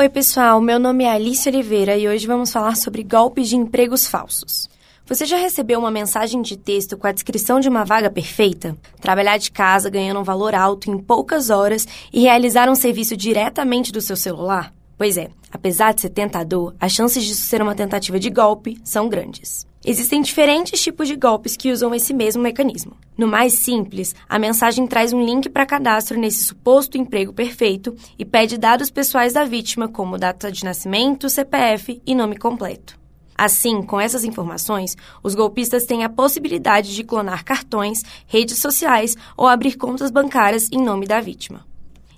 Oi, pessoal. Meu nome é Alice Oliveira e hoje vamos falar sobre golpes de empregos falsos. Você já recebeu uma mensagem de texto com a descrição de uma vaga perfeita? Trabalhar de casa ganhando um valor alto em poucas horas e realizar um serviço diretamente do seu celular? Pois é, apesar de ser tentador, as chances disso ser uma tentativa de golpe são grandes. Existem diferentes tipos de golpes que usam esse mesmo mecanismo. No mais simples, a mensagem traz um link para cadastro nesse suposto emprego perfeito e pede dados pessoais da vítima, como data de nascimento, CPF e nome completo. Assim, com essas informações, os golpistas têm a possibilidade de clonar cartões, redes sociais ou abrir contas bancárias em nome da vítima.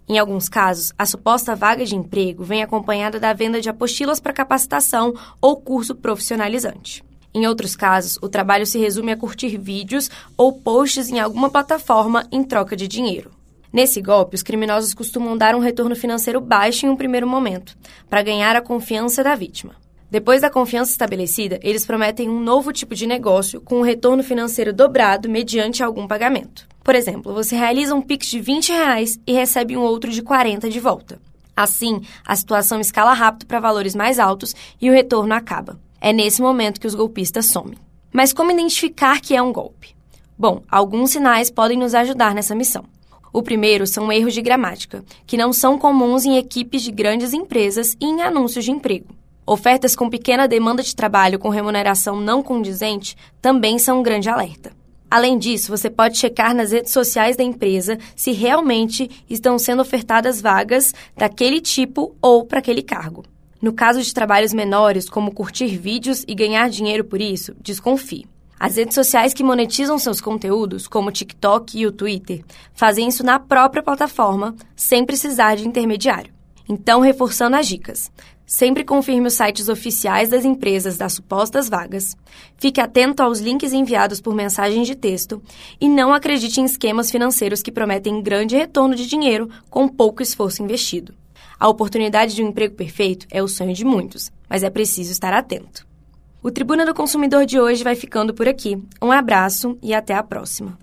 Em alguns casos, a suposta vaga de emprego vem acompanhada da venda de apostilas para capacitação ou curso profissionalizante. Em outros casos, o trabalho se resume a curtir vídeos ou posts em alguma plataforma em troca de dinheiro. Nesse golpe, os criminosos costumam dar um retorno financeiro baixo em um primeiro momento, para ganhar a confiança da vítima. Depois da confiança estabelecida, eles prometem um novo tipo de negócio com um retorno financeiro dobrado mediante algum pagamento. Por exemplo, você realiza um Pix de 20 reais e recebe um outro de 40 de volta. Assim, a situação escala rápido para valores mais altos e o retorno acaba. É nesse momento que os golpistas somem. Mas como identificar que é um golpe? Bom, alguns sinais podem nos ajudar nessa missão. O primeiro são erros de gramática, que não são comuns em equipes de grandes empresas e em anúncios de emprego. Ofertas com pequena demanda de trabalho com remuneração não condizente também são um grande alerta. Além disso, você pode checar nas redes sociais da empresa se realmente estão sendo ofertadas vagas daquele tipo ou para aquele cargo. No caso de trabalhos menores, como curtir vídeos e ganhar dinheiro por isso, desconfie. As redes sociais que monetizam seus conteúdos, como o TikTok e o Twitter, fazem isso na própria plataforma, sem precisar de intermediário. Então, reforçando as dicas. Sempre confirme os sites oficiais das empresas das supostas vagas. Fique atento aos links enviados por mensagem de texto e não acredite em esquemas financeiros que prometem grande retorno de dinheiro com pouco esforço investido. A oportunidade de um emprego perfeito é o sonho de muitos, mas é preciso estar atento. O Tribuna do Consumidor de hoje vai ficando por aqui. Um abraço e até a próxima.